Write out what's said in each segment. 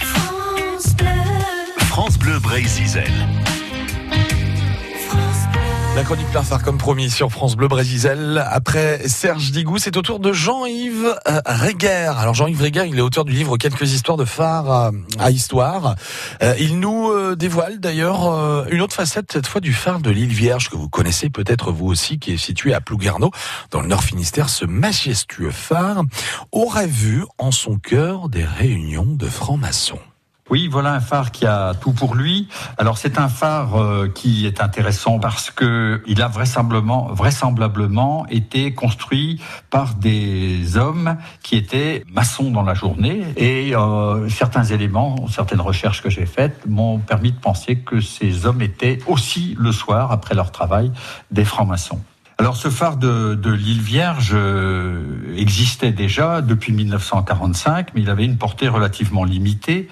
France Bleu. France Bleu. La chronique plein phare comme promis sur France Bleu Brésil. Après Serge Digou, c'est au tour de Jean-Yves euh, Réguer. Alors Jean-Yves Réguer, il est auteur du livre Quelques histoires de phare à, histoire. Euh, il nous euh, dévoile d'ailleurs une autre facette, cette fois du phare de l'île Vierge, que vous connaissez peut-être vous aussi, qui est situé à Plouguerneau, dans le Nord Finistère. Ce majestueux phare aurait vu en son cœur des réunions de francs-maçons. Oui, voilà un phare qui a tout pour lui. Alors c'est un phare euh, qui est intéressant parce que il a vraisemblablement, vraisemblablement été construit par des hommes qui étaient maçons dans la journée et euh, certains éléments, certaines recherches que j'ai faites m'ont permis de penser que ces hommes étaient aussi le soir après leur travail des francs-maçons. Alors ce phare de, de l'île Vierge euh, existait déjà depuis 1945, mais il avait une portée relativement limitée.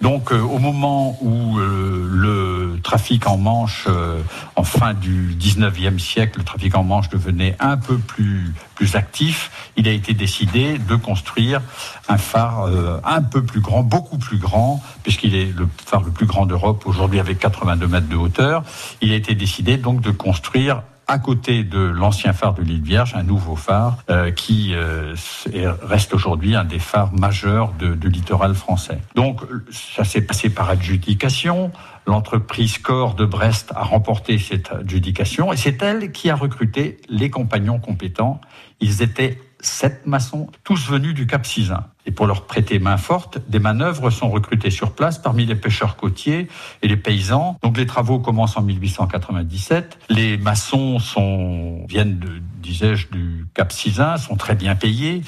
Donc euh, au moment où euh, le trafic en Manche, euh, en fin du 19e siècle, le trafic en Manche devenait un peu plus, plus actif, il a été décidé de construire un phare euh, un peu plus grand, beaucoup plus grand, puisqu'il est le phare le plus grand d'Europe, aujourd'hui avec 82 mètres de hauteur. Il a été décidé donc de construire à côté de l'ancien phare de l'île Vierge, un nouveau phare euh, qui euh, est- reste aujourd'hui un des phares majeurs de, de littoral français. Donc ça s'est passé par adjudication. L'entreprise Corps de Brest a remporté cette adjudication et c'est elle qui a recruté les compagnons compétents. Ils étaient sept maçons, tous venus du Cap Sizun. Et pour leur prêter main forte, des manœuvres sont recrutées sur place parmi les pêcheurs côtiers et les paysans. Donc les travaux commencent en 1897. Les maçons sont, viennent, disais-je, du Cap Sizun, sont très bien payés.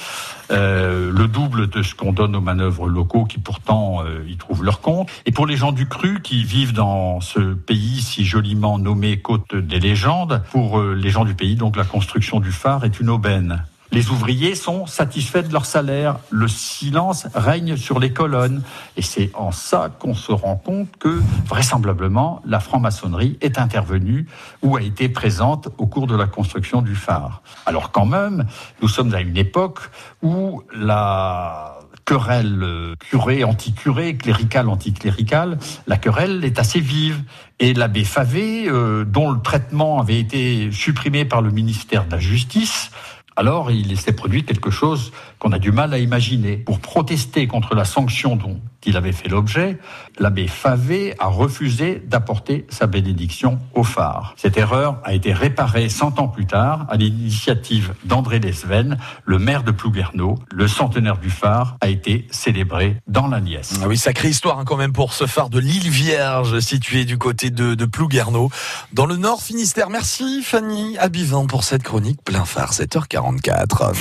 Euh, le double de ce qu'on donne aux manœuvres locaux qui pourtant euh, y trouvent leur compte. Et pour les gens du cru qui vivent dans ce pays si joliment nommé Côte des légendes, pour euh, les gens du pays, donc la construction du phare est une aubaine. Les ouvriers sont satisfaits de leur salaire. Le silence règne sur les colonnes. Et c'est en ça qu'on se rend compte que, vraisemblablement, la franc-maçonnerie est intervenue ou a été présente au cours de la construction du phare. Alors quand même, nous sommes à une époque où la querelle euh, curé anti-curé, clérical anti-clérical, la querelle est assez vive. Et l'abbé Favé, euh, dont le traitement avait été supprimé par le ministère de la Justice, alors il s'est produit quelque chose qu'on a du mal à imaginer. Pour protester contre la sanction dont il avait fait l'objet, l'abbé Favé a refusé d'apporter sa bénédiction au phare. Cette erreur a été réparée 100 ans plus tard à l'initiative d'André Lesven, le maire de Plouguerneau. Le centenaire du phare a été célébré dans la Nièce. Ah oui, sacrée histoire hein, quand même pour ce phare de l'île Vierge situé du côté de, de Plouguerneau, dans le Nord Finistère. Merci Fanny Abivin pour cette chronique plein phare, 7h44.